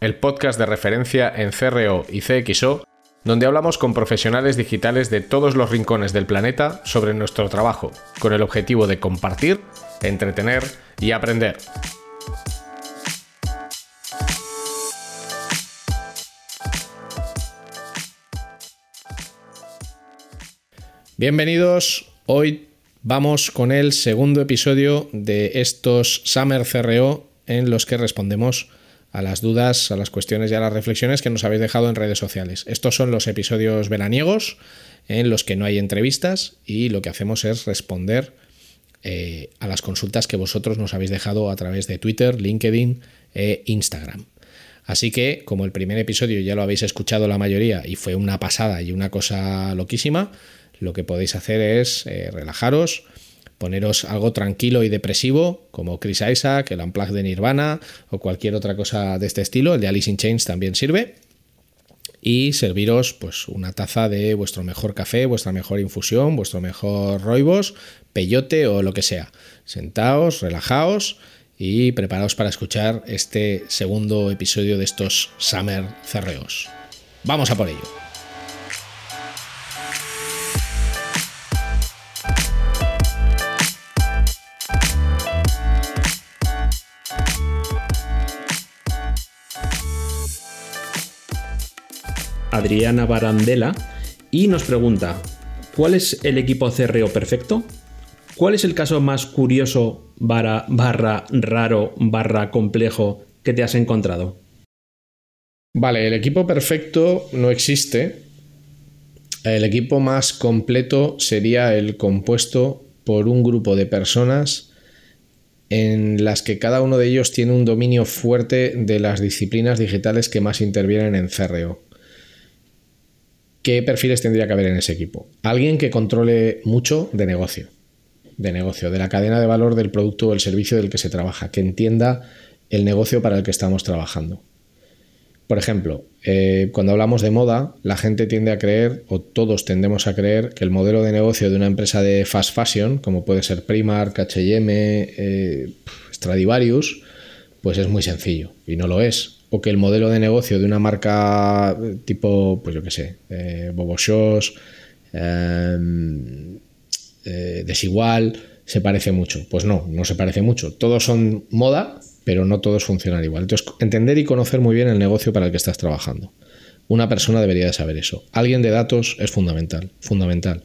el podcast de referencia en CRO y CXO, donde hablamos con profesionales digitales de todos los rincones del planeta sobre nuestro trabajo, con el objetivo de compartir, entretener y aprender. Bienvenidos, hoy vamos con el segundo episodio de estos Summer CRO en los que respondemos a las dudas, a las cuestiones y a las reflexiones que nos habéis dejado en redes sociales. Estos son los episodios veraniegos en los que no hay entrevistas y lo que hacemos es responder eh, a las consultas que vosotros nos habéis dejado a través de Twitter, LinkedIn e Instagram. Así que, como el primer episodio ya lo habéis escuchado la mayoría y fue una pasada y una cosa loquísima, lo que podéis hacer es eh, relajaros, poneros algo tranquilo y depresivo, como Chris Isaac, el Unplugged de Nirvana o cualquier otra cosa de este estilo. El de Alice in Chains también sirve. Y serviros pues una taza de vuestro mejor café, vuestra mejor infusión, vuestro mejor roibos, peyote o lo que sea. Sentaos, relajaos y preparaos para escuchar este segundo episodio de estos Summer Cerreos. Vamos a por ello. Adriana Barandela, y nos pregunta, ¿cuál es el equipo CRO perfecto? ¿Cuál es el caso más curioso, barra, barra raro, barra complejo que te has encontrado? Vale, el equipo perfecto no existe. El equipo más completo sería el compuesto por un grupo de personas en las que cada uno de ellos tiene un dominio fuerte de las disciplinas digitales que más intervienen en CRO. ¿Qué perfiles tendría que haber en ese equipo? Alguien que controle mucho de negocio, de negocio, de la cadena de valor del producto o el servicio del que se trabaja, que entienda el negocio para el que estamos trabajando. Por ejemplo, eh, cuando hablamos de moda, la gente tiende a creer, o todos tendemos a creer, que el modelo de negocio de una empresa de fast fashion, como puede ser Primark, HM, Stradivarius, pues es muy sencillo, y no lo es o que el modelo de negocio de una marca tipo, pues yo qué sé, eh, Bobo Shows, em, eh, Desigual, se parece mucho. Pues no, no se parece mucho. Todos son moda, pero no todos funcionan igual. Entonces, entender y conocer muy bien el negocio para el que estás trabajando. Una persona debería de saber eso. Alguien de datos es fundamental, fundamental.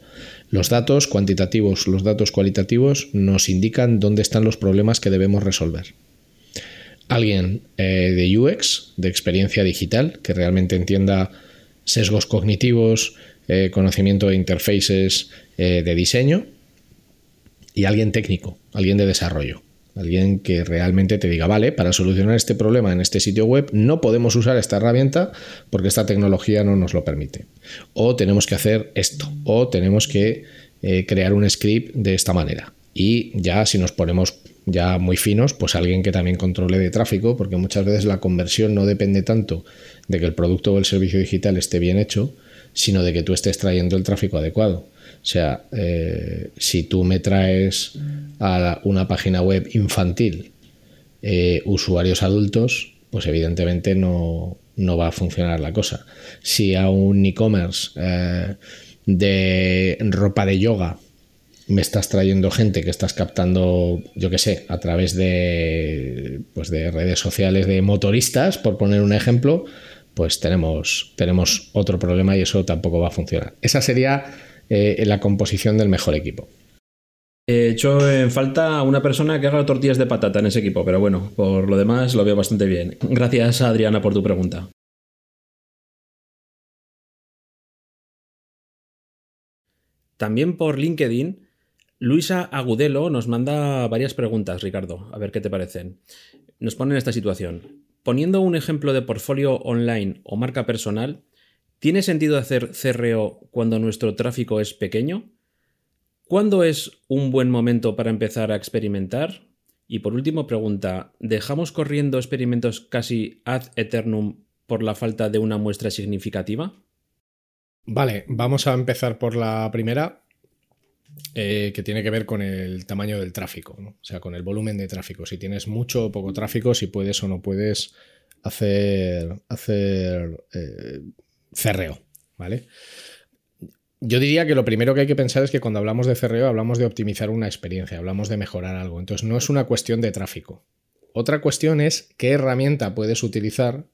Los datos cuantitativos, los datos cualitativos nos indican dónde están los problemas que debemos resolver alguien eh, de UX, de experiencia digital, que realmente entienda sesgos cognitivos, eh, conocimiento de interfaces eh, de diseño, y alguien técnico, alguien de desarrollo. Alguien que realmente te diga, vale, para solucionar este problema en este sitio web no podemos usar esta herramienta porque esta tecnología no nos lo permite. O tenemos que hacer esto. O tenemos que crear un script de esta manera. Y ya si nos ponemos ya muy finos, pues alguien que también controle de tráfico, porque muchas veces la conversión no depende tanto de que el producto o el servicio digital esté bien hecho, sino de que tú estés trayendo el tráfico adecuado. O sea, eh, si tú me traes a una página web infantil eh, usuarios adultos, pues evidentemente no, va a funcionar la cosa. Si a un e-commerce eh, de ropa de yoga me estás trayendo gente que estás captando, yo qué sé, a través de, pues de redes sociales de motoristas, por poner un ejemplo, pues tenemos, tenemos otro problema y eso tampoco va a funcionar. Esa sería eh, la composición del mejor equipo. He hecho en falta una persona que haga tortillas de patata en ese equipo, pero bueno, por lo demás lo veo bastante bien. Gracias, Adriana, por tu pregunta. También por LinkedIn Luisa Agudelo nos manda varias preguntas, Ricardo, a ver qué te parecen. Nos pone en esta situación. Poniendo un ejemplo de portfolio online o marca personal, ¿Tiene sentido hacer CRO cuando nuestro tráfico es pequeño? ¿Cuándo es un buen momento para empezar a experimentar? Y por último pregunta, ¿dejamos corriendo experimentos casi ad eternum por la falta de una muestra significativa? Vale, vamos a empezar por la primera, eh, que tiene que ver con el tamaño del tráfico, o sea, con el volumen de tráfico. Si tienes mucho o poco tráfico, si puedes o no puedes hacer, hacer eh, cerreo, ¿vale? Yo diría que lo primero que hay que pensar es que cuando hablamos de cerreo hablamos de optimizar una experiencia, hablamos de mejorar algo. Entonces no es una cuestión de tráfico. Otra cuestión es qué herramienta puedes utilizar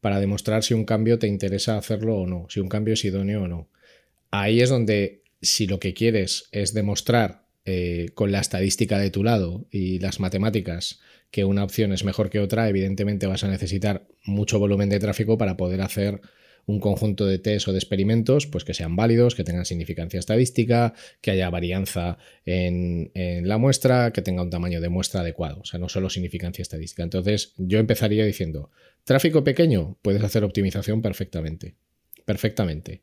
para demostrar si un cambio te interesa hacerlo o no, si un cambio es idóneo o no. Ahí es donde si lo que quieres es demostrar eh, con la estadística de tu lado y las matemáticas que una opción es mejor que otra, evidentemente vas a necesitar mucho volumen de tráfico para poder hacer un conjunto de test o de experimentos pues que sean válidos, que tengan significancia estadística, que haya varianza en, la muestra, que tenga un tamaño de muestra adecuado, o sea, no solo significancia estadística. Entonces, yo empezaría diciendo, tráfico pequeño, puedes hacer optimización perfectamente, perfectamente.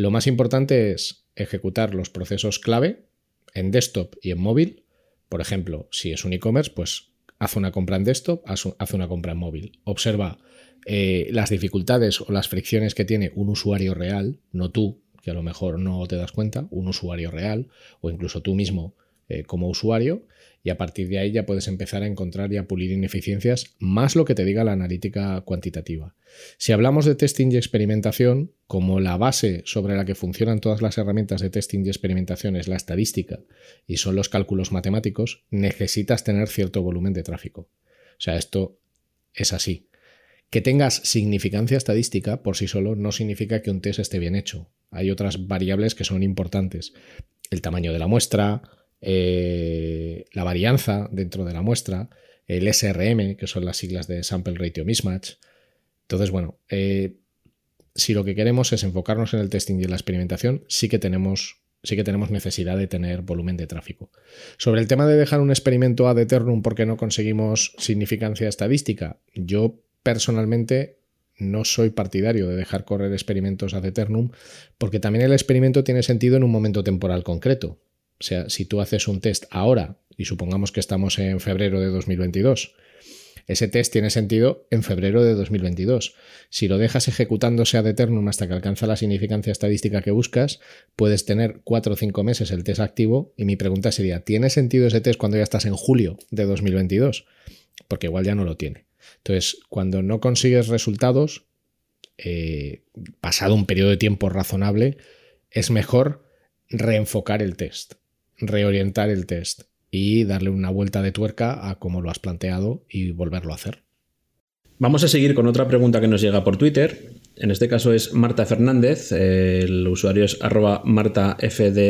Lo más importante es ejecutar los procesos clave en desktop y en móvil. Por ejemplo, si es un e-commerce, pues haz una compra en desktop, haz una compra en móvil. Observa eh, las dificultades o las fricciones que tiene un usuario real, no tú, que a lo mejor no te das cuenta, un usuario real, o incluso tú mismo eh, como usuario, y a partir de ahí ya puedes empezar a encontrar y a pulir ineficiencias más lo que te diga la analítica cuantitativa. Si hablamos de testing y experimentación, como la base sobre la que funcionan todas las herramientas de testing y experimentación es la estadística y son los cálculos matemáticos, necesitas tener cierto volumen de tráfico. O sea, esto es así. Que tengas significancia estadística por sí solo no significa que un test esté bien hecho. Hay otras variables que son importantes. El tamaño de la muestra, eh, la varianza dentro de la muestra, el SRM, que son las siglas de Sample Ratio Mismatch. Entonces, bueno, eh, si lo que queremos es enfocarnos en el testing y en la experimentación, sí que tenemos sí que tenemos necesidad de tener volumen de tráfico. Sobre el tema de dejar un experimento ad eternum porque no conseguimos significancia estadística, yo personalmente no soy partidario de dejar correr experimentos ad eternum, porque también el experimento tiene sentido en un momento temporal concreto. O sea, si tú haces un test ahora, y supongamos que estamos en febrero de 2022, ese test tiene sentido en febrero de 2022. Si lo dejas ejecutándose ad eternum hasta que alcanza la significancia estadística que buscas, puedes tener cuatro o cinco meses el test activo. Y mi pregunta sería, ¿tiene sentido ese test cuando ya estás en julio de 2022? Porque igual ya no lo tiene. Entonces, cuando no consigues resultados, eh, pasado un periodo de tiempo razonable, es mejor reenfocar el test, reorientar el test y darle una vuelta de tuerca a cómo lo has planteado y volverlo a hacer. Vamos a seguir con otra pregunta que nos llega por Twitter. En este caso es Marta Fernández, el usuario es arroba martafdzgar,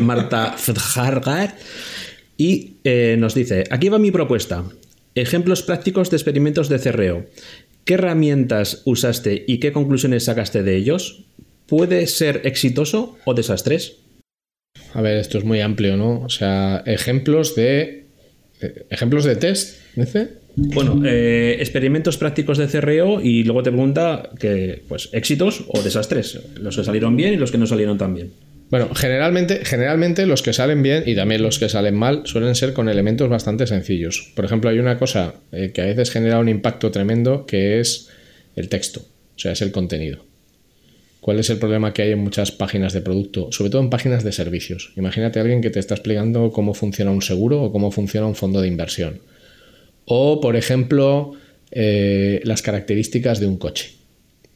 Marta y eh, nos dice, aquí va mi propuesta. Ejemplos prácticos de experimentos de cerreo. ¿Qué herramientas usaste y qué conclusiones sacaste de ellos? ¿Puede ser exitoso o desastres? A ver, esto es muy amplio, ¿no? O sea, ejemplos de. Ejemplos de test, dice. Bueno, eh, experimentos prácticos de cerreo y luego te pregunta que, pues, éxitos o desastres. Los que salieron bien y los que no salieron tan bien. Bueno, generalmente, generalmente los que salen bien y también los que salen mal suelen ser con elementos bastante sencillos. Por ejemplo, hay una cosa eh, que a veces genera un impacto tremendo que es el texto, o sea, es el contenido. ¿Cuál es el problema que hay en muchas páginas de producto? Sobre todo en páginas de servicios. Imagínate a alguien que te está explicando cómo funciona un seguro o cómo funciona un fondo de inversión. O, por ejemplo, eh, las características de un coche.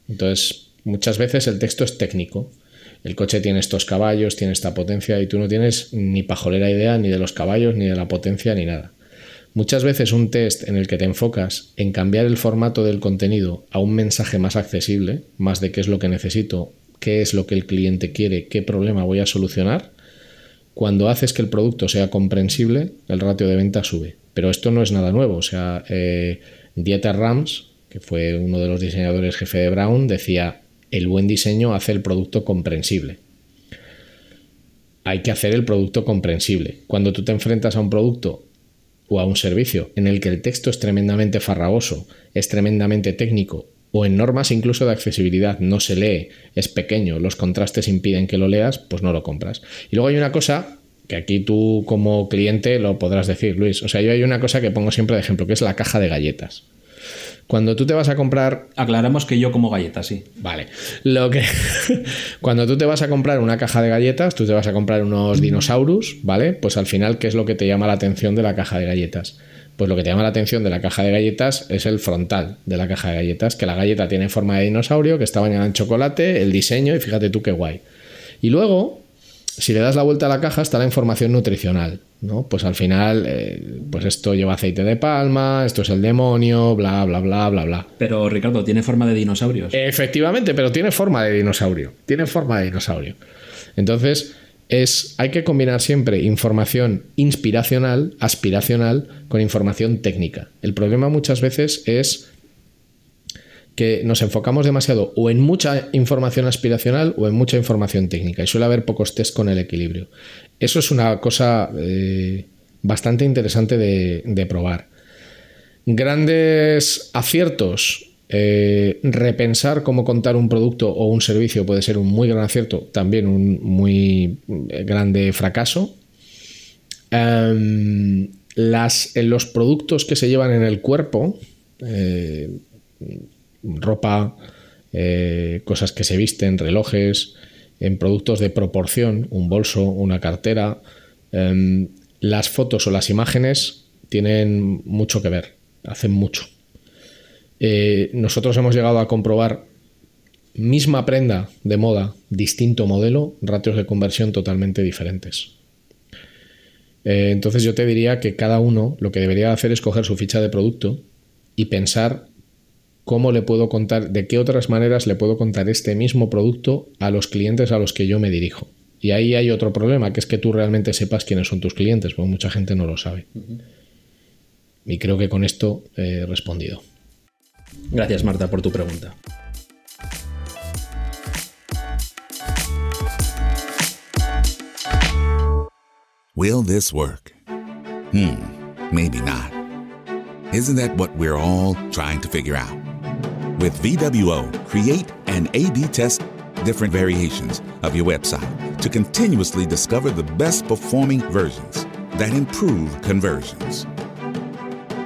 Entonces, muchas veces el texto es técnico el coche tiene estos caballos, tiene esta potencia y tú no tienes ni pajolera idea ni de los caballos, ni de la potencia, ni nada. Muchas veces un test en el que te enfocas en cambiar el formato del contenido a un mensaje más accesible, más de qué es lo que necesito, qué es lo que el cliente quiere, qué problema voy a solucionar, cuando haces que el producto sea comprensible, el ratio de venta sube. Pero esto no es nada nuevo. O sea, eh, Dieter Rams, que fue uno de los diseñadores jefe de Brown, decía, el buen diseño hace el producto comprensible. Hay que hacer el producto comprensible. Cuando tú te enfrentas a un producto o a un servicio en el que el texto es tremendamente farragoso, es tremendamente técnico o en normas incluso de accesibilidad no se lee, es pequeño, los contrastes impiden que lo leas, pues no lo compras. Y luego hay una cosa que aquí tú como cliente lo podrás decir, Luis. O sea, yo hay una cosa que pongo siempre de ejemplo, que es la caja de galletas. Cuando tú te vas a comprar. Aclaramos que yo como galletas, sí. Vale. Lo que. Cuando tú te vas a comprar una caja de galletas, tú te vas a comprar unos dinosaurios, ¿vale? Pues al final, ¿qué es lo que te llama la atención de la caja de galletas? Pues lo que te llama la atención de la caja de galletas es el frontal de la caja de galletas, que la galleta tiene forma de dinosaurio, que está bañada en chocolate, el diseño, y fíjate tú qué guay. Y luego, si le das la vuelta a la caja, está la información nutricional. ¿no? Pues al final, eh, pues esto lleva aceite de palma, esto es el demonio, bla, bla, bla, bla, bla. Pero Ricardo, tiene forma de dinosaurios. Efectivamente, pero tiene forma de dinosaurio. Tiene forma de dinosaurio. Entonces, es, hay que combinar siempre información inspiracional, aspiracional, con información técnica. El problema muchas veces es que nos enfocamos demasiado o en mucha información aspiracional o en mucha información técnica y suele haber pocos test con el equilibrio. Eso es una cosa eh, bastante interesante de, probar. Grandes aciertos. Eh, repensar cómo contar un producto o un servicio puede ser un muy gran acierto, también un muy eh, grande fracaso. Em, las, en los productos que se llevan en el cuerpo, ropa, eh, cosas que se visten, relojes, en productos de proporción, un bolso, una cartera. Em, las fotos o las imágenes tienen mucho que ver, hacen mucho. Eh, nosotros hemos llegado a comprobar misma prenda de moda, distinto modelo, ratios de conversión totalmente diferentes. Eh, entonces yo te diría que cada uno lo que debería hacer es coger su ficha de producto y pensar cómo le puedo contar, de qué otras maneras le puedo contar este mismo producto a los clientes a los que yo me dirijo. Y ahí hay otro problema, que es que tú realmente sepas quiénes son tus clientes, porque mucha gente no lo sabe. Y creo que con esto he respondido. Gracias, Marta, por tu pregunta. Will this work? Hmm, maybe not. Isn't that what we're all trying to figure out? With VWO, create and A B test different variations of your website to continuously discover the best performing versions that improve conversions.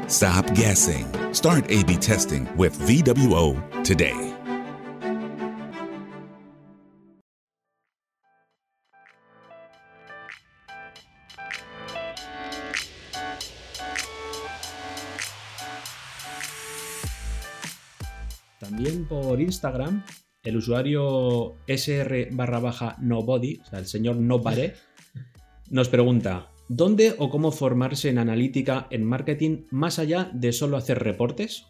Stop guessing. Start A B testing with VWO today. Por Instagram, el usuario sr barra baja nobody, o sea, el señor no pare, nos pregunta, ¿dónde o cómo formarse en analítica en marketing más allá de solo hacer reportes?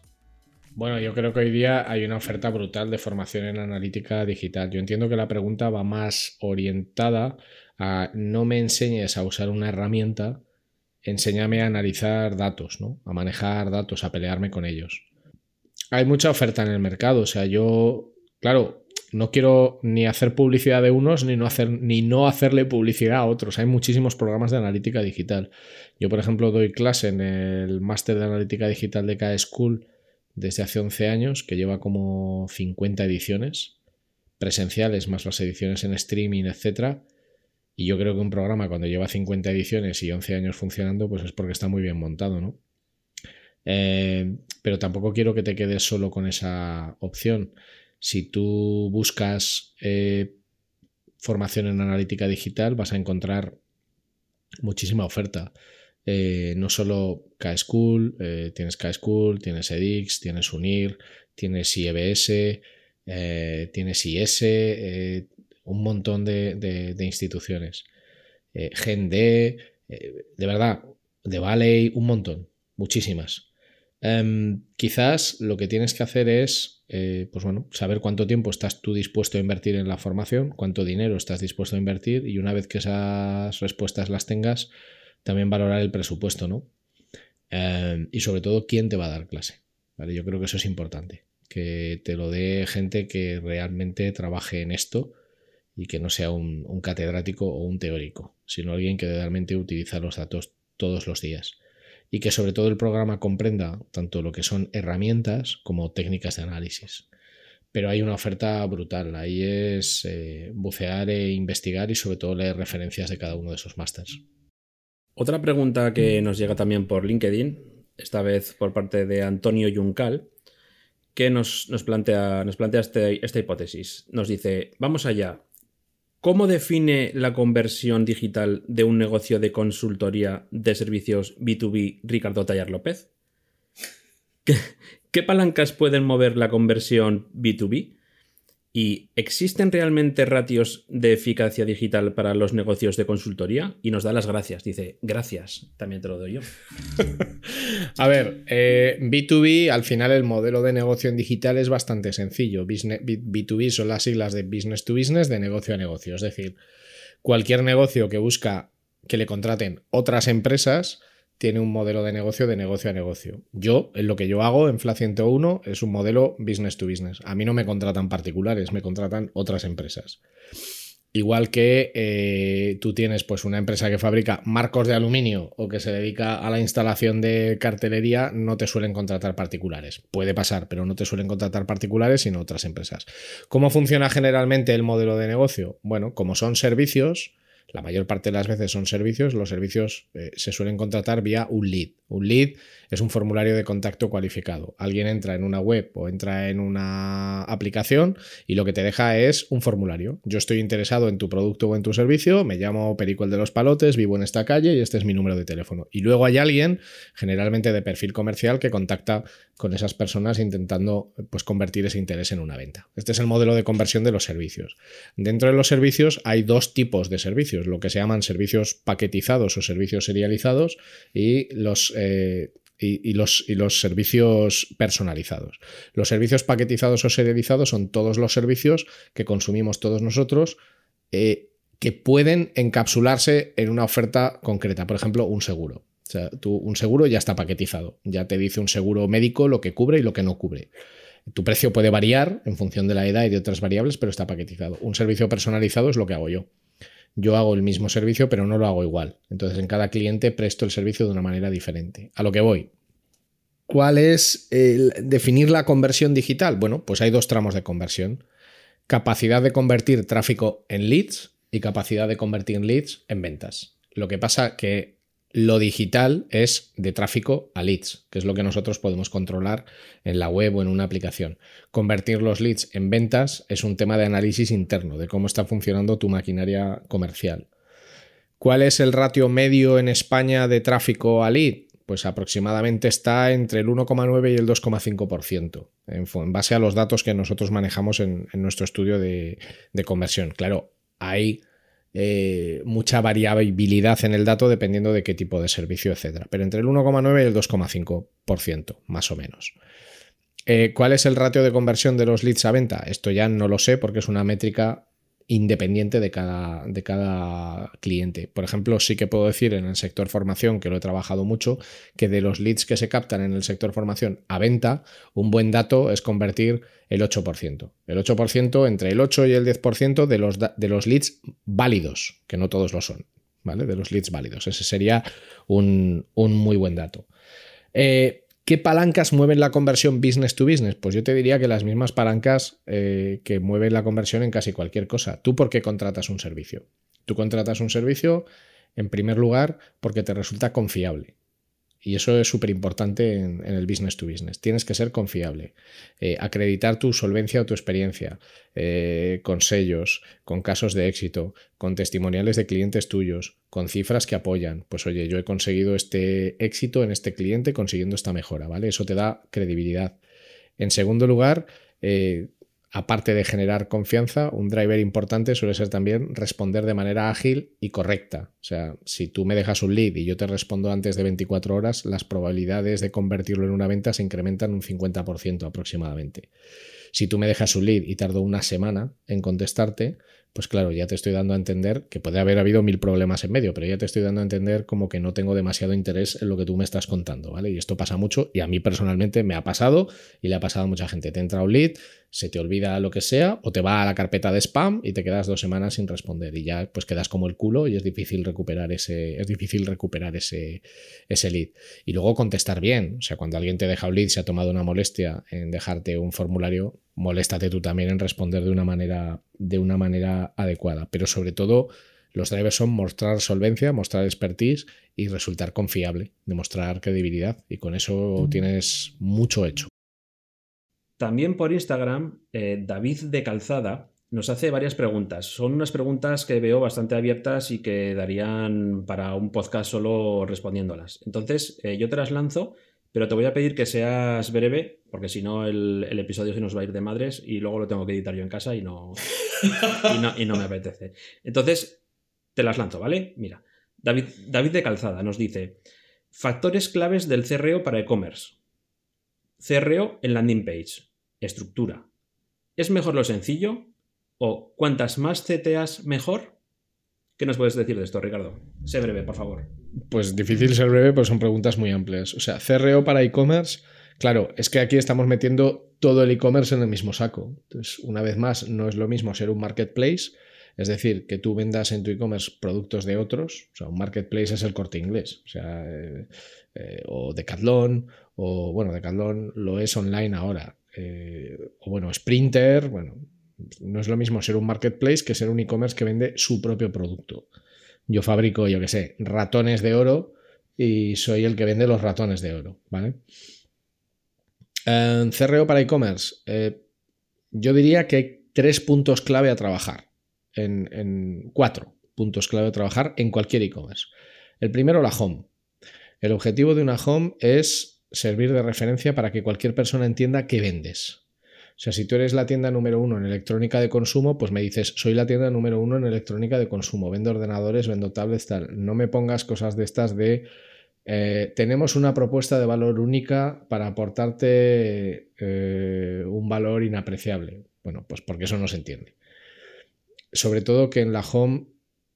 Bueno, yo creo que hoy día hay una oferta brutal de formación en analítica digital. Yo entiendo que la pregunta va más orientada a no me enseñes a usar una herramienta, enséñame a analizar datos, ¿no? A manejar datos, a pelearme con ellos hay mucha oferta en el mercado. O sea, yo, claro, no quiero ni hacer publicidad de unos ni no, hacer, ni no hacerle publicidad a otros. Hay muchísimos programas de analítica digital. Yo, por ejemplo, doy clase en el máster de analítica digital de K-School desde hace 11 años, que lleva como 50 ediciones presenciales, más las ediciones en streaming, etc. Y yo creo que un programa cuando lleva 50 ediciones y 11 años funcionando, pues es porque está muy bien montado, ¿no? Eh, pero tampoco quiero que te quedes solo con esa opción. Si tú buscas eh, formación en analítica digital, vas a encontrar muchísima oferta. Eh, no solo K-School, tienes K-School, tienes edX, tienes UNIR, tienes IEBS, tienes IS, un montón de, de instituciones. GenD, de verdad, de Valley, un montón, muchísimas. Em, quizás lo que tienes que hacer es, eh, pues bueno, saber cuánto tiempo estás tú dispuesto a invertir en la formación, cuánto dinero estás dispuesto a invertir y una vez que esas respuestas las tengas, también valorar el presupuesto, ¿no? Em, y sobre todo, quién te va a dar clase. ¿vale? Yo creo que eso es importante, que te lo dé gente que realmente trabaje en esto y que no sea un, un catedrático o un teórico, sino alguien que realmente utiliza los datos todos los días. Y que sobre todo el programa comprenda tanto lo que son herramientas como técnicas de análisis. Pero hay una oferta brutal, ahí es eh, bucear e investigar y sobre todo leer referencias de cada uno de esos másters. Otra pregunta que nos llega también por LinkedIn, esta vez por parte de Antonio Yuncal, que nos, plantea, nos plantea este, esta hipótesis. Nos dice, vamos allá, ¿Cómo define la conversión digital de un negocio de consultoría de servicios B2B Ricardo Tallar López? ¿Qué, palancas pueden mover la conversión B2B? ¿Y existen realmente ratios de eficacia digital para los negocios de consultoría? Y nos da las gracias. Dice, gracias, también te lo doy yo. A ver, B2B, eh, al final el modelo de negocio en digital es bastante sencillo. B2B son las siglas de business to business, de negocio a negocio. Es decir, cualquier negocio que busca que le contraten otras empresas tiene un modelo de negocio de negocio a negocio. Yo, en lo que yo hago en FLA 101, es un modelo business to business. A mí no me contratan particulares, me contratan otras empresas. Igual que eh, tú tienes pues una empresa que fabrica marcos de aluminio o que se dedica a la instalación de cartelería, no te suelen contratar particulares. Puede pasar, pero no te suelen contratar particulares sino otras empresas. ¿Cómo funciona generalmente el modelo de negocio? Bueno, como son servicios, la mayor parte de las veces son servicios, los servicios eh, se suelen contratar vía un lead. Un lead es un formulario de contacto cualificado. Alguien entra en una web o entra en una aplicación y lo que te deja es un formulario. Yo estoy interesado en tu producto o en tu servicio, me llamo Perico el de los Palotes, vivo en esta calle y este es mi número de teléfono. Y luego hay alguien, generalmente de perfil comercial, que contacta con esas personas intentando pues, convertir ese interés en una venta. Este es el modelo de conversión de los servicios. Dentro de los servicios hay dos tipos de servicios, lo que se llaman servicios paquetizados o servicios serializados y los eh, y, los, y, los, servicios personalizados. Los servicios paquetizados o serializados son todos los servicios que consumimos todos nosotros eh, que pueden encapsularse en una oferta concreta. Por ejemplo, un seguro. Sea, un seguro ya está paquetizado. Ya te dice un seguro médico lo que cubre y lo que no cubre. Tu precio puede variar en función de la edad y de otras variables, pero está paquetizado. Un servicio personalizado es lo que hago yo yo hago el mismo servicio, pero no lo hago igual. Entonces, en cada cliente presto el servicio de una manera diferente. A lo que voy. ¿Cuál es el definir la conversión digital? Bueno, pues hay dos tramos de conversión. Capacidad de convertir tráfico en leads y capacidad de convertir leads en ventas. Lo que pasa que lo digital es de tráfico a leads, que es lo que nosotros podemos controlar en la web o en una aplicación. Convertir los leads en ventas es un tema de análisis interno, de cómo está funcionando tu maquinaria comercial. ¿Cuál es el ratio medio en España de tráfico a lead? Pues aproximadamente está entre el 1,9 y el 2,5%, en, base a los datos que nosotros manejamos en, nuestro estudio de, de conversión. Claro, hay eh, mucha variabilidad en el dato dependiendo de qué tipo de servicio, etc. Pero entre el 1,9 y el 2,5%, más o menos. Eh, ¿Cuál es el ratio de conversión de los leads a venta? Esto ya no lo sé porque es una métrica independiente de cada, de cada cliente. Por ejemplo, sí que puedo decir en el sector formación, que lo he trabajado mucho, que de los leads que se captan en el sector formación a venta, un buen dato es convertir el 8%. El 8% entre el 8 y el 10% de los, de los leads válidos, que no todos lo son, ¿vale? De los leads válidos. Ese sería un, muy buen dato. Eh, ¿Qué palancas mueven la conversión business to business? Pues yo te diría que las mismas palancas eh, que mueven la conversión en casi cualquier cosa. ¿Tú por qué contratas un servicio? Tú contratas un servicio, en primer lugar, porque te resulta confiable. Y eso es súper importante en, el business to business. Tienes que ser confiable. Eh, acreditar tu solvencia o tu experiencia eh, con sellos, con casos de éxito, con testimoniales de clientes tuyos, con cifras que apoyan. Pues oye, yo he conseguido este éxito en este cliente consiguiendo esta mejora, ¿vale? Eso te da credibilidad. En segundo lugar, eh, aparte de generar confianza, un driver importante suele ser también responder de manera ágil y correcta. O sea, si tú me dejas un lead y yo te respondo antes de 24 horas, las probabilidades de convertirlo en una venta se incrementan un 50% aproximadamente. Si tú me dejas un lead y tardo una semana en contestarte, pues claro, ya te estoy dando a entender que puede haber habido mil problemas en medio, pero ya te estoy dando a entender como que no tengo demasiado interés en lo que tú me estás contando, ¿vale? Y esto pasa mucho y a mí personalmente me ha pasado y le ha pasado a mucha gente. Te entra un lead, se te olvida lo que sea o te va a la carpeta de spam y te quedas dos semanas sin responder y ya pues quedas como el culo y es difícil recuperar ese, es difícil recuperar ese, ese lead. Y luego contestar bien, o sea, cuando alguien te deja un lead, se ha tomado una molestia en dejarte un formulario, moléstate tú también en responder de una manera, de una manera adecuada. Pero sobre todo, los drivers son mostrar solvencia, mostrar expertise y resultar confiable, demostrar credibilidad. Y con eso tienes mucho hecho. También por Instagram, eh, David de Calzada nos hace varias preguntas. Son unas preguntas que veo bastante abiertas y que darían para un podcast solo respondiéndolas. Entonces, eh, yo te las lanzo pero te voy a pedir que seas breve, porque si no el, episodio se nos va a ir de madres y luego lo tengo que editar yo en casa y no, y no, me apetece. Entonces, te las lanzo, ¿vale? Mira, David, David de Calzada nos dice, factores claves del CRO para e-commerce. CRO en landing page. Estructura. ¿Es mejor lo sencillo? ¿O cuantas más CTAs mejor? ¿Qué nos puedes decir de esto, Ricardo? Sé breve, por favor. Pues difícil ser breve, pues son preguntas muy amplias. O sea, CRO para e-commerce, claro, es que aquí estamos metiendo todo el e-commerce en el mismo saco. Entonces, una vez más, no es lo mismo ser un marketplace, es decir, que tú vendas en tu e-commerce productos de otros. O sea, un marketplace es el corte inglés, o sea, eh, eh, o Decathlon, o bueno, Decathlon lo es online ahora. Eh, o bueno, Sprinter, bueno, no es lo mismo ser un marketplace que ser un e-commerce que vende su propio producto. Yo fabrico, yo qué sé, ratones de oro y soy el que vende los ratones de oro, ¿vale? En CRO para e-commerce, eh, yo diría que hay tres puntos clave a trabajar, en, en cuatro puntos clave a trabajar en cualquier e-commerce. El primero, la home. El objetivo de una home es servir de referencia para que cualquier persona entienda qué vendes. O sea, si tú eres la tienda número uno en electrónica de consumo, pues me dices, soy la tienda número uno en electrónica de consumo, vendo ordenadores, vendo tablets, tal. No me pongas cosas de estas de, eh, tenemos una propuesta de valor única para aportarte eh, un valor inapreciable. Bueno, pues porque eso no se entiende. Sobre todo que en la home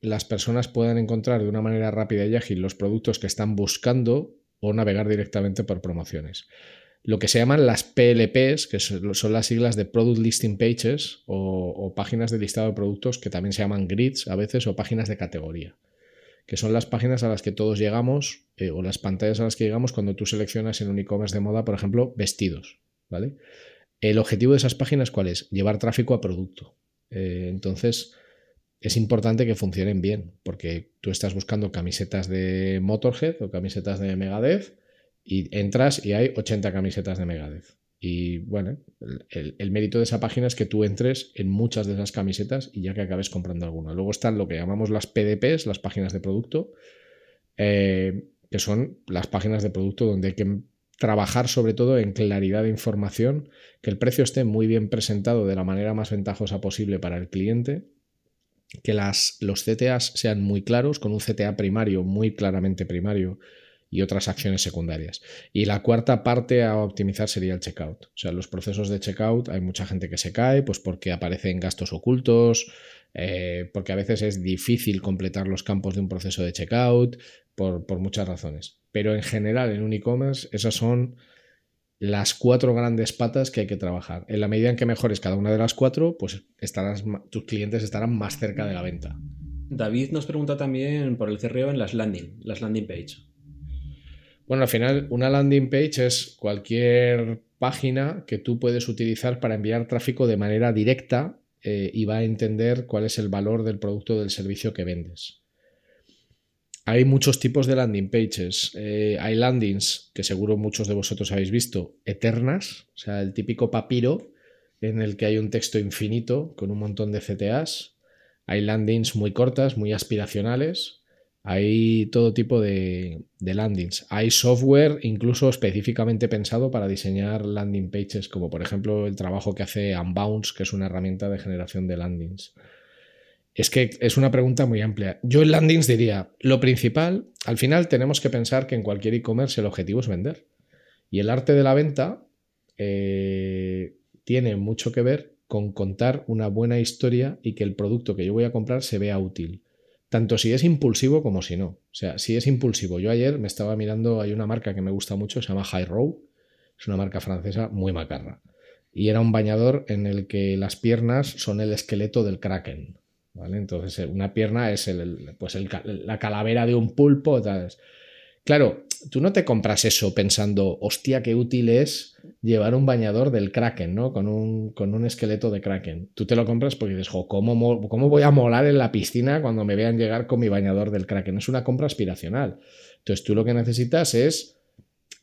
las personas puedan encontrar de una manera rápida y ágil los productos que están buscando o navegar directamente por promociones lo que se llaman las PLPs, que son las siglas de Product Listing Pages o, páginas de listado de productos que también se llaman grids a veces o páginas de categoría, que son las páginas a las que todos llegamos eh, o las pantallas a las que llegamos cuando tú seleccionas en un e-commerce de moda, por ejemplo, vestidos. ¿vale? El objetivo de esas páginas, ¿cuál es? Llevar tráfico a producto. Eh, entonces, es importante que funcionen bien, porque tú estás buscando camisetas de Motorhead o camisetas de Megadeth y entras y hay 80 camisetas de Megadeth. Y bueno, el, mérito de esa página es que tú entres en muchas de esas camisetas y ya que acabes comprando alguna. Luego están lo que llamamos las PDPs, las páginas de producto, eh, que son las páginas de producto donde hay que trabajar sobre todo en claridad de información, que el precio esté muy bien presentado de la manera más ventajosa posible para el cliente, que las, los CTAs sean muy claros, con un CTA primario muy claramente primario y otras acciones secundarias. Y la cuarta parte a optimizar sería el checkout. O sea, los procesos de checkout hay mucha gente que se cae, pues porque aparecen gastos ocultos, eh, porque a veces es difícil completar los campos de un proceso de checkout, por, por muchas razones. Pero en general en un e-commerce esas son las cuatro grandes patas que hay que trabajar. En la medida en que mejores cada una de las cuatro, pues estarás, tus clientes estarán más cerca de la venta. David nos pregunta también por el CRO en las landing, las landing page. Bueno, al final una landing page es cualquier página que tú puedes utilizar para enviar tráfico de manera directa eh, y va a entender cuál es el valor del producto o del servicio que vendes. Hay muchos tipos de landing pages. Eh, hay landings que seguro muchos de vosotros habéis visto, eternas, o sea, el típico papiro en el que hay un texto infinito con un montón de CTAs. Hay landings muy cortas, muy aspiracionales, hay todo tipo de, landings. Hay software incluso específicamente pensado para diseñar landing pages, como por ejemplo el trabajo que hace Unbounce, que es una herramienta de generación de landings. Es que es una pregunta muy amplia. Yo en landings diría, lo principal, al final tenemos que pensar que en cualquier e-commerce el objetivo es vender. Y el arte de la venta eh, tiene mucho que ver con contar una buena historia y que el producto que yo voy a comprar se vea útil. Tanto si es impulsivo como si no. O sea, si es impulsivo. Yo ayer me estaba mirando, hay una marca que me gusta mucho, se llama High Row. Es una marca francesa muy macarra. Y era un bañador en el que las piernas son el esqueleto del kraken. ¿Vale? Entonces, eh, una pierna es el, pues la calavera de un pulpo. Claro, tú no te compras eso pensando, hostia, qué útil es llevar un bañador del Kraken, ¿no? Con un, con un esqueleto de Kraken. Tú te lo compras porque dices, ¿cómo, ¿cómo voy a molar en la piscina cuando me vean llegar con mi bañador del Kraken? Es una compra aspiracional. Entonces, tú lo que necesitas es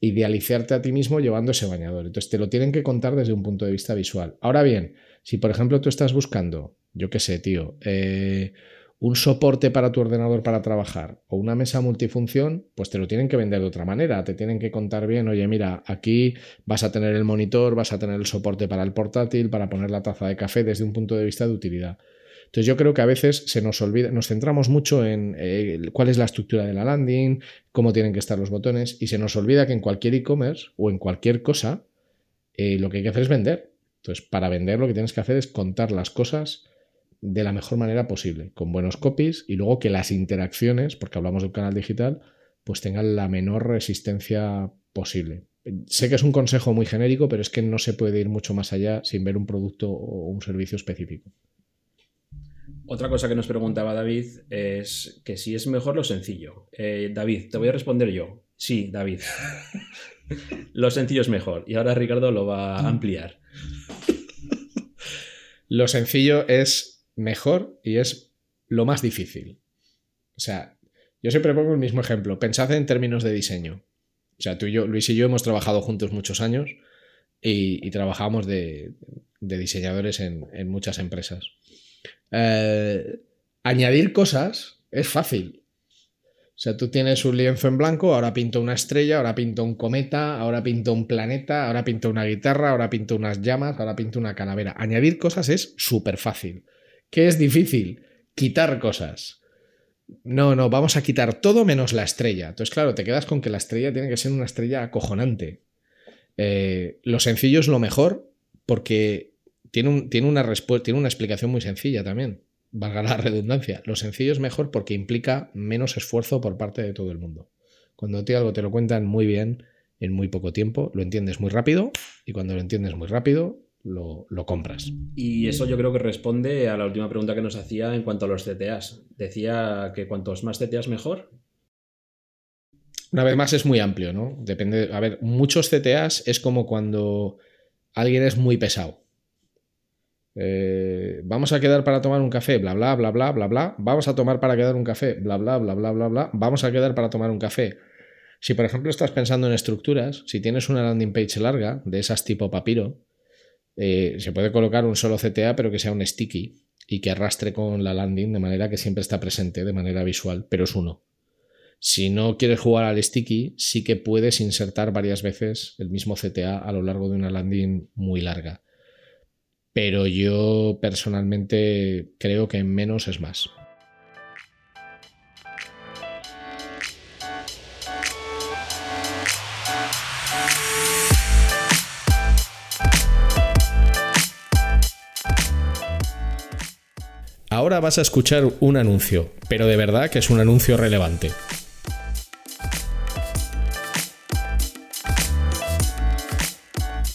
idealizarte a ti mismo llevando ese bañador. Entonces, te lo tienen que contar desde un punto de vista visual. Ahora bien, si por ejemplo tú estás buscando, yo qué sé, tío, eh, un soporte para tu ordenador para trabajar o una mesa multifunción, pues te lo tienen que vender de otra manera. Te tienen que contar bien, oye, mira, aquí vas a tener el monitor, vas a tener el soporte para el portátil, para poner la taza de café desde un punto de vista de utilidad. Entonces yo creo que a veces se nos olvida, nos centramos mucho en eh, cuál es la estructura de la landing, cómo tienen que estar los botones, y se nos olvida que en cualquier e-commerce o en cualquier cosa, eh, lo que hay que hacer es vender. Entonces, para vender lo que tienes que hacer es contar las cosas de la mejor manera posible, con buenos copies y luego que las interacciones, porque hablamos de un canal digital, pues tengan la menor resistencia posible. Sé que es un consejo muy genérico, pero es que no se puede ir mucho más allá sin ver un producto o un servicio específico. Otra cosa que nos preguntaba David es que si es mejor lo sencillo. Eh, David, te voy a responder yo. Sí, David. lo sencillo es mejor. Y ahora Ricardo lo va a ampliar. Lo sencillo es mejor y es lo más difícil. O sea, yo siempre pongo el mismo ejemplo. Pensad en términos de diseño. O sea, tú y yo, Luis y yo hemos trabajado juntos muchos años y, trabajamos de, diseñadores en, muchas empresas. Eh, añadir cosas es fácil. O sea, tú tienes un lienzo en blanco, ahora pinto una estrella, ahora pinto un cometa, ahora pinto un planeta, ahora pinto una guitarra, ahora pinto unas llamas, ahora pinto una calavera. Añadir cosas es súper fácil. ¿Qué es difícil? Quitar cosas. No, no, vamos a quitar todo menos la estrella. Entonces, claro, te quedas con que la estrella tiene que ser una estrella acojonante. Eh, lo sencillo es lo mejor porque tiene, tiene, una tiene una explicación muy sencilla también, valga la redundancia. Lo sencillo es mejor porque implica menos esfuerzo por parte de todo el mundo. Cuando te algo te lo cuentan muy bien en muy poco tiempo, lo entiendes muy rápido y cuando lo entiendes muy rápido, lo, compras. Y eso yo creo que responde a la última pregunta que nos hacía en cuanto a los CTAs. Decía que cuantos más CTAs mejor. Una vez más es muy amplio, ¿no? Depende. A ver, muchos CTAs es como cuando alguien es muy pesado. Eh, vamos a quedar para tomar un café, bla, bla, bla, bla, bla, bla. Vamos a tomar para quedar un café, bla, bla, bla, bla, bla, bla. Vamos a quedar para tomar un café. Si por ejemplo estás pensando en estructuras, si tienes una landing page larga, de esas tipo papiro, eh, se puede colocar un solo CTA, pero que sea un sticky y que arrastre con la landing de manera que siempre está presente de manera visual, pero es uno. Si no quieres jugar al sticky, sí que puedes insertar varias veces el mismo CTA a lo largo de una landing muy larga. Pero yo personalmente creo que menos es más. Ahora vas a escuchar un anuncio, pero de verdad que es un anuncio relevante.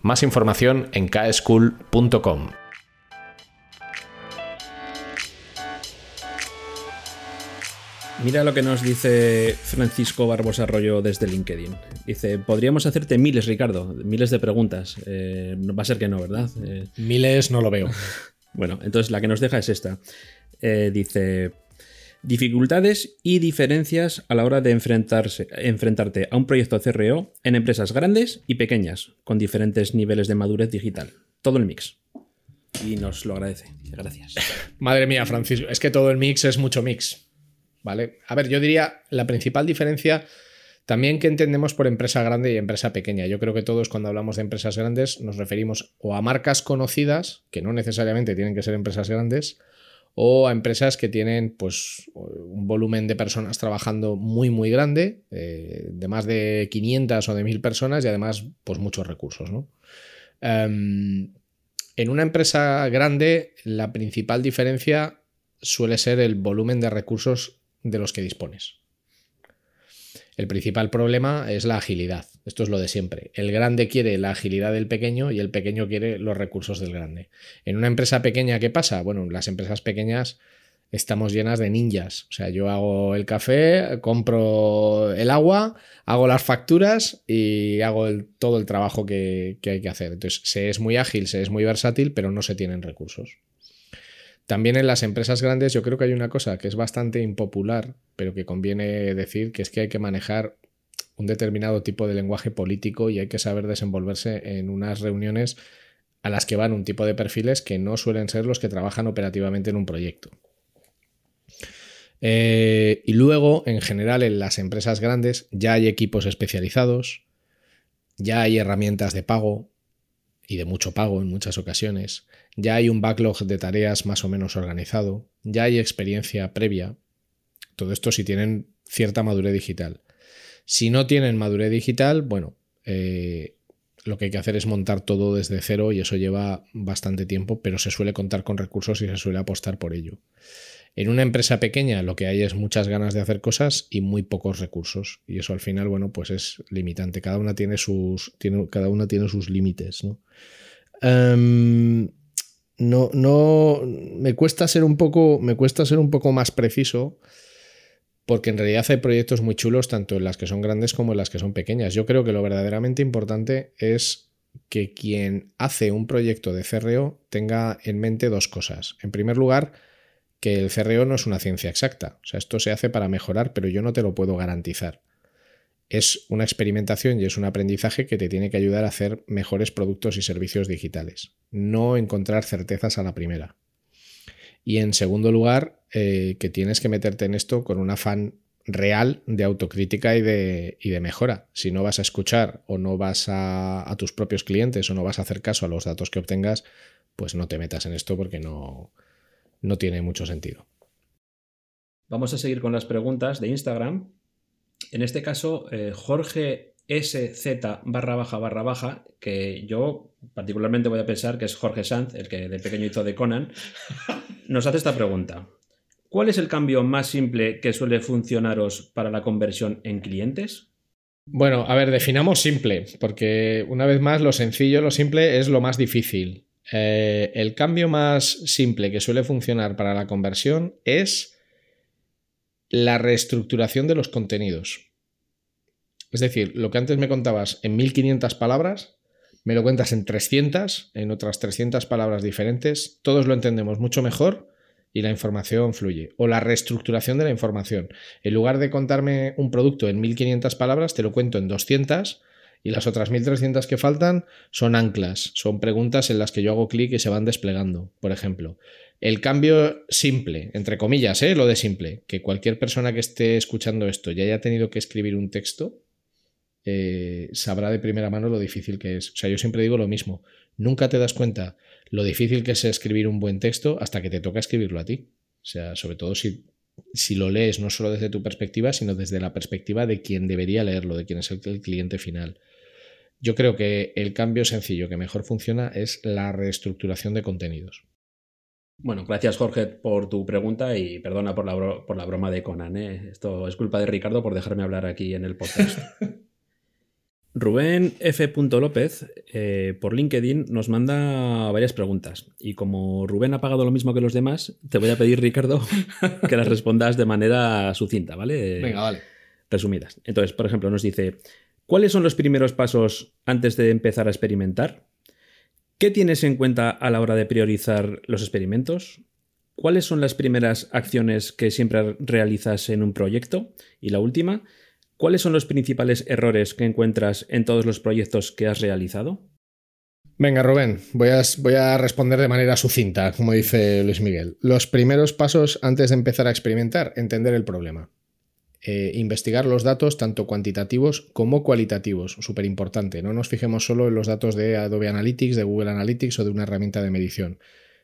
Más información en kschool.com. Mira lo que nos dice Francisco Barbosa Arroyo desde LinkedIn. Dice, podríamos hacerte miles, Ricardo, miles de preguntas. Eh, va a ser que no, ¿verdad? Eh, miles no lo veo. bueno, entonces la que nos deja es esta. Eh, dice, dificultades y diferencias a la hora de enfrentarse, enfrentarte a un proyecto CRO en empresas grandes y pequeñas, con diferentes niveles de madurez digital. Todo el mix. y nos lo agradece. Gracias. Madre mía, Francisco, es que todo el mix es mucho mix. ¿Vale? A ver, yo diría la principal diferencia también que entendemos por empresa grande y empresa pequeña. Yo creo que todos cuando hablamos de empresas grandes nos referimos o a marcas conocidas, que no necesariamente tienen que ser empresas grandes, o a empresas que tienen pues un volumen de personas trabajando muy muy grande, eh, de más de 500 o de 1000 personas y además pues muchos recursos. ¿no? Em, en una empresa grande la principal diferencia suele ser el volumen de recursos de los que dispones. El principal problema es la agilidad. Esto es lo de siempre. El grande quiere la agilidad del pequeño y el pequeño quiere los recursos del grande. En una empresa pequeña, ¿qué pasa? Bueno, las empresas pequeñas estamos llenas de ninjas. O sea, yo hago el café, compro el agua, hago las facturas y hago todo el trabajo que, que hay que hacer. Entonces, se es muy ágil, se es muy versátil, pero no se tienen recursos. También en las empresas grandes yo creo que hay una cosa que es bastante impopular, pero que conviene decir, que es que hay que manejar un determinado tipo de lenguaje político y hay que saber desenvolverse en unas reuniones a las que van un tipo de perfiles que no suelen ser los que trabajan operativamente en un proyecto. Eh, y luego, en general, en las empresas grandes ya hay equipos especializados, ya hay herramientas de pago, y de mucho pago en muchas ocasiones, ya hay un backlog de tareas más o menos organizado, ya hay experiencia previa, todo esto si tienen cierta madurez digital. Si no tienen madurez digital, bueno, eh, lo que hay que hacer es montar todo desde cero y eso lleva bastante tiempo, pero se suele contar con recursos y se suele apostar por ello. En una empresa pequeña lo que hay es muchas ganas de hacer cosas y muy pocos recursos. Y eso al final, bueno, pues es limitante. Cada una tiene sus, tiene, cada una tiene sus límites, ¿no? Em, no, no, me cuesta ser un poco, me cuesta ser un poco más preciso porque en realidad hay proyectos muy chulos tanto en las que son grandes como en las que son pequeñas. Yo creo que lo verdaderamente importante es que quien hace un proyecto de CRO tenga en mente dos cosas. En primer lugar, que el CRO no es una ciencia exacta. O sea, esto se hace para mejorar, pero yo no te lo puedo garantizar. Es una experimentación y es un aprendizaje que te tiene que ayudar a hacer mejores productos y servicios digitales. No encontrar certezas a la primera. Y en segundo lugar, eh, que tienes que meterte en esto con un afán real de autocrítica y de, y de, mejora. Si no vas a escuchar o no vas a, a, tus propios clientes o no vas a hacer caso a los datos que obtengas, pues no te metas en esto porque no, no tiene mucho sentido. Vamos a seguir con las preguntas de Instagram. En este caso, eh, Jorge SZ barra baja barra baja, que yo particularmente voy a pensar que es Jorge Sanz, el que de pequeño hizo de Conan, nos hace esta pregunta. ¿Cuál es el cambio más simple que suele funcionaros para la conversión en clientes? Bueno, a ver, definamos simple, porque una vez más lo sencillo, lo simple es lo más difícil. Eh, el cambio más simple que suele funcionar para la conversión es la reestructuración de los contenidos. Es decir, lo que antes me contabas en 1500 palabras, me lo cuentas en 300, en otras 300 palabras diferentes, todos lo entendemos mucho mejor y la información fluye. O la reestructuración de la información. En lugar de contarme un producto en 1500 palabras, te lo cuento en 200 y las otras 1300 que faltan son anclas, son preguntas en las que yo hago clic y se van desplegando, por ejemplo. El cambio simple, entre comillas, ¿eh? lo de simple, que cualquier persona que esté escuchando esto ya haya tenido que escribir un texto, eh, sabrá de primera mano lo difícil que es. O sea, yo siempre digo lo mismo, nunca te das cuenta lo difícil que es escribir un buen texto hasta que te toca escribirlo a ti. O sea, sobre todo si, si lo lees no solo desde tu perspectiva, sino desde la perspectiva de quien debería leerlo, de quien es el cliente final. Yo creo que el cambio sencillo que mejor funciona es la reestructuración de contenidos. Bueno, gracias Jorge por tu pregunta y perdona por la, por la broma de Conan. ¿eh? Esto es culpa de Ricardo por dejarme hablar aquí en el podcast. Rubén F. López eh, por LinkedIn nos manda varias preguntas y como Rubén ha pagado lo mismo que los demás, te voy a pedir, Ricardo, que las respondas de manera sucinta, ¿vale? Venga, vale. Resumidas. Entonces, por ejemplo, nos dice, ¿Cuáles son los primeros pasos antes de empezar a experimentar? ¿Qué tienes en cuenta a la hora de priorizar los experimentos? ¿Cuáles son las primeras acciones que siempre realizas en un proyecto? Y la última, ¿cuáles son los principales errores que encuentras en todos los proyectos que has realizado? Venga, Rubén, voy a, responder de manera sucinta, como dice Luis Miguel. Los primeros pasos antes de empezar a experimentar, entender el problema. Eh, investigar los datos, tanto cuantitativos como cualitativos, súper importante. No nos fijemos solo en los datos de Adobe Analytics, de Google Analytics o de una herramienta de medición.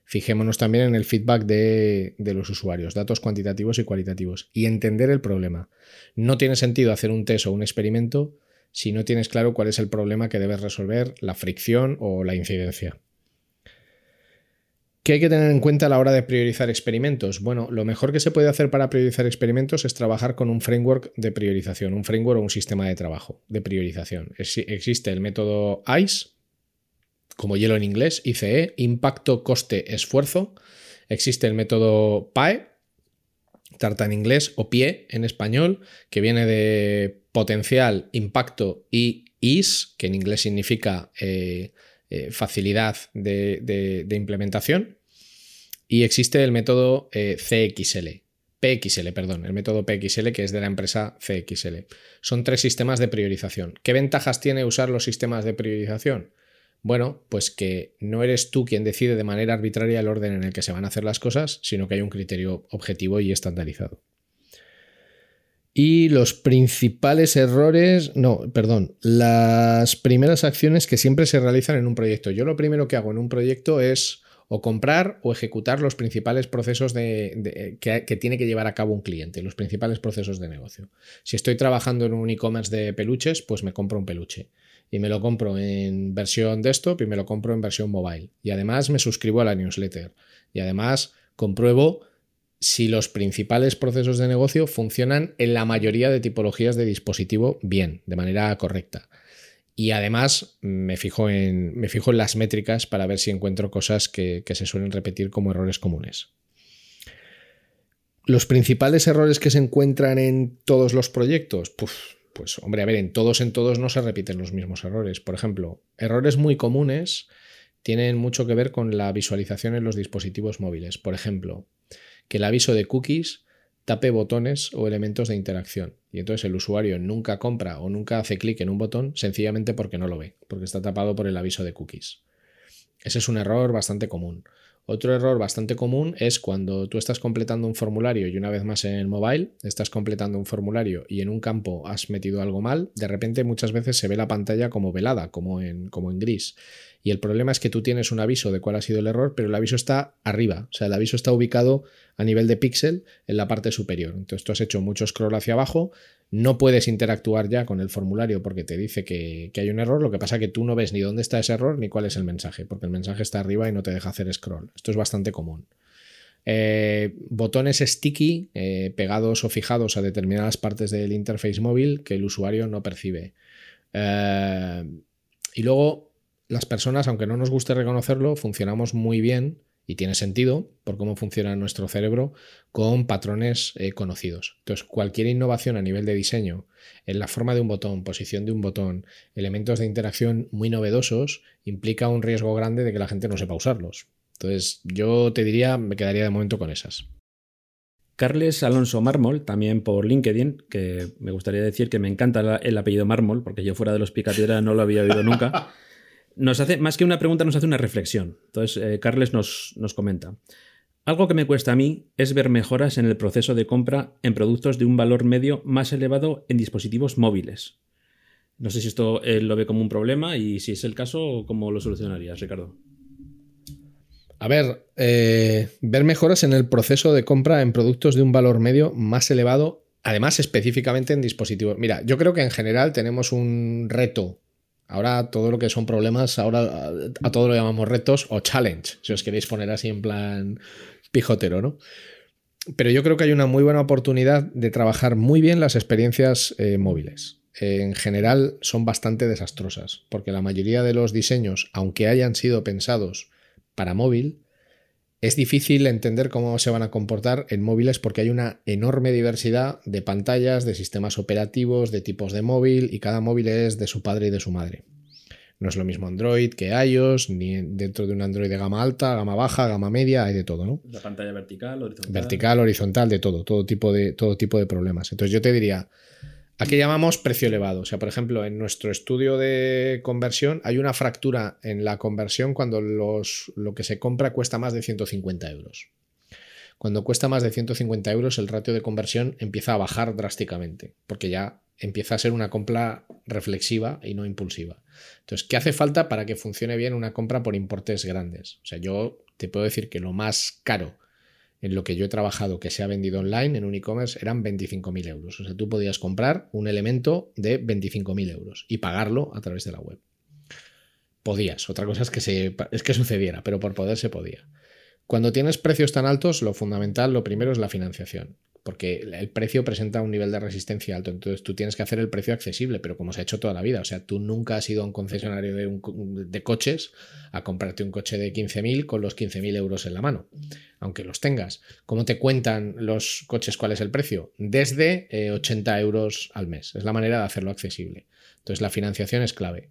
Fijémonos también en el feedback de, los usuarios, datos cuantitativos y cualitativos, y entender el problema. No tiene sentido hacer un test o un experimento si no tienes claro cuál es el problema que debes resolver, la fricción o la incidencia. ¿Qué hay que tener en cuenta a la hora de priorizar experimentos? Bueno, lo mejor que se puede hacer para priorizar experimentos es trabajar con un framework de priorización, un framework o un sistema de trabajo de priorización. existe el método ICE, como hielo en inglés, ICE, impacto, coste, esfuerzo. Existe el método PAE, tarta en inglés, o PIE en español, que viene de potencial, impacto y is, que en inglés significa eh, eh, facilidad de, implementación. Y existe el método eh, CXL, PXL, perdón, el método PXL que es de la empresa CXL. Son tres sistemas de priorización. ¿Qué ventajas tiene usar los sistemas de priorización? Bueno, pues que no eres tú quien decide de manera arbitraria el orden en el que se van a hacer las cosas, sino que hay un criterio objetivo y estandarizado. Y los principales errores, no, perdón, las primeras acciones que siempre se realizan en un proyecto. Yo lo primero que hago en un proyecto es o comprar o ejecutar los principales procesos de, que, que, tiene que llevar a cabo un cliente, los principales procesos de negocio. Si estoy trabajando en un e-commerce de peluches, pues me compro un peluche y me lo compro en versión desktop y me lo compro en versión mobile. Y además me suscribo a la newsletter. Y además compruebo si los principales procesos de negocio funcionan en la mayoría de tipologías de dispositivo bien, de manera correcta. Y además me fijo en, me fijo en las métricas para ver si encuentro cosas que, se suelen repetir como errores comunes. Los principales errores que se encuentran en todos los proyectos, pues hombre, a ver, en todos en todos no se repiten los mismos errores. Por ejemplo, errores muy comunes tienen mucho que ver con la visualización en los dispositivos móviles. Por ejemplo, que el aviso de cookies tape botones o elementos de interacción. Y entonces el usuario nunca compra o nunca hace clic en un botón sencillamente porque no lo ve, porque está tapado por el aviso de cookies. Ese es un error bastante común. Otro error bastante común es cuando tú estás completando un formulario y una vez más en el mobile, estás completando un formulario y en un campo has metido algo mal, de repente muchas veces se ve la pantalla como velada, como en, como en gris. Y el problema es que tú tienes un aviso de cuál ha sido el error, pero el aviso está arriba, o sea, el aviso está ubicado a nivel de píxel en la parte superior. Entonces tú has hecho mucho scroll hacia abajo, no puedes interactuar ya con el formulario porque te dice que, hay un error, lo que pasa es que tú no ves ni dónde está ese error ni cuál es el mensaje, porque el mensaje está arriba y no te deja hacer scroll. Esto es bastante común. Eh, botones sticky eh, pegados o fijados a determinadas partes del interface móvil que el usuario no percibe. Eh, y luego las personas, aunque no nos guste reconocerlo, funcionamos muy bien y tiene sentido por cómo funciona nuestro cerebro con patrones eh, conocidos. Entonces, cualquier innovación a nivel de diseño, en la forma de un botón, posición de un botón, elementos de interacción muy novedosos, implica un riesgo grande de que la gente no sepa usarlos. Entonces, yo te diría, me quedaría de momento con esas. Carles Alonso Mármol, también por LinkedIn, que me gustaría decir que me encanta el apellido Mármol, porque yo fuera de los Picapiedra no lo había oído nunca. Nos hace, más que una pregunta, nos hace una reflexión. Entonces, eh, Carles nos, nos comenta. Algo que me cuesta a mí es ver mejoras en el proceso de compra en productos de un valor medio más elevado en dispositivos móviles. No sé si esto él lo ve como un problema y si es el caso, ¿cómo lo solucionarías, Ricardo? A ver, eh, ver mejoras en el proceso de compra en productos de un valor medio más elevado, además específicamente en dispositivos. Mira, yo creo que en general tenemos un reto Ahora todo lo que son problemas, ahora a, todo lo llamamos retos o challenge, si os queréis poner así en plan pijotero, ¿no? Pero yo creo que hay una muy buena oportunidad de trabajar muy bien las experiencias eh, móviles. en general son bastante desastrosas, porque la mayoría de los diseños, aunque hayan sido pensados para móvil, es difícil entender cómo se van a comportar en móviles porque hay una enorme diversidad de pantallas, de sistemas operativos, de tipos de móvil y cada móvil es de su padre y de su madre. No es lo mismo Android que iOS, ni dentro de un Android de gama alta, gama baja, gama media, hay de todo, ¿no? La pantalla vertical, horizontal. Vertical, horizontal, de todo, todo tipo de, todo tipo de problemas. Entonces yo te diría, ¿A qué llamamos precio elevado? O sea, por ejemplo, en nuestro estudio de conversión hay una fractura en la conversión cuando los, lo que se compra cuesta más de 150 euros. Cuando cuesta más de 150 euros, el ratio de conversión empieza a bajar drásticamente, porque ya empieza a ser una compra reflexiva y no impulsiva. Entonces, ¿qué hace falta para que funcione bien una compra por importes grandes? O sea, yo te puedo decir que lo más caro en lo que yo he trabajado que se ha vendido online en un e-commerce eran 25.000 euros. O sea, tú podías comprar un elemento de 25.000 euros y pagarlo a través de la web. Podías. Otra cosa es que, se, es que sucediera, pero por poder se podía. Cuando tienes precios tan altos, lo fundamental, lo primero es la financiación porque el precio presenta un nivel de resistencia alto, entonces tú tienes que hacer el precio accesible, pero como se ha hecho toda la vida, o sea, tú nunca has ido a un concesionario de, coches a comprarte un coche de 15.000 con los 15.000 euros en la mano, aunque los tengas. ¿Cómo te cuentan los coches cuál es el precio? Desde 80 eh, euros al mes, es la manera de hacerlo accesible. Entonces la financiación es clave.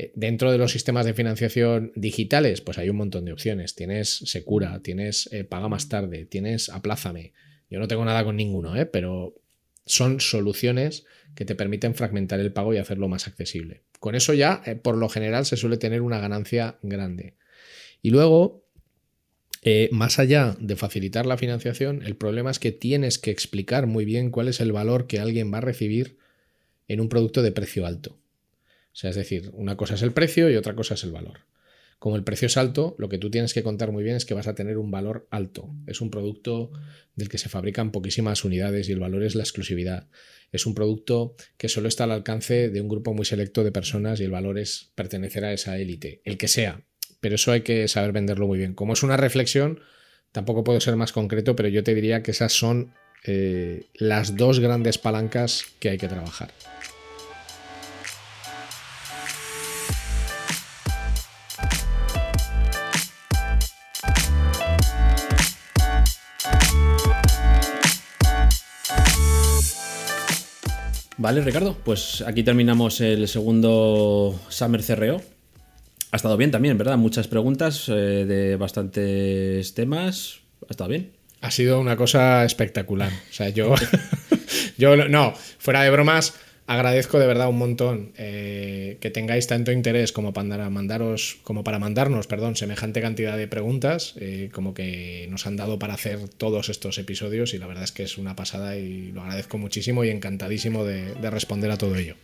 Eh, dentro de los sistemas de financiación digitales, pues hay un montón de opciones. Tienes Secura, tienes eh, Paga más tarde, tienes Aplázame, yo no tengo nada con ninguno, ¿eh? pero son soluciones que te permiten fragmentar el pago y hacerlo más accesible. Con eso ya, eh, por lo general, se suele tener una ganancia grande. Y luego, eh, más allá de facilitar la financiación, el problema es que tienes que explicar muy bien cuál es el valor que alguien va a recibir en un producto de precio alto. O sea, es decir, una cosa es el precio y otra cosa es el valor. Como el precio es alto, lo que tú tienes que contar muy bien es que vas a tener un valor alto. Es un producto del que se fabrican poquísimas unidades y el valor es la exclusividad. Es un producto que solo está al alcance de un grupo muy selecto de personas y el valor es pertenecer a esa élite, el que sea. Pero eso hay que saber venderlo muy bien. Como es una reflexión, tampoco puedo ser más concreto, pero yo te diría que esas son eh, las dos grandes palancas que hay que trabajar. Vale, Ricardo, pues aquí terminamos el segundo Summer CRO. Ha estado bien también, ¿verdad? Muchas preguntas eh, de bastantes temas. Ha estado bien. Ha sido una cosa espectacular. O sea, yo, yo no, fuera de bromas, agradezco de verdad un montón eh, que tengáis tanto interés como para mandaros, como para mandarnos, perdón, semejante cantidad de preguntas, eh, como que nos han dado para hacer todos estos episodios y la verdad es que es una pasada y lo agradezco muchísimo y encantadísimo de responder a todo ello.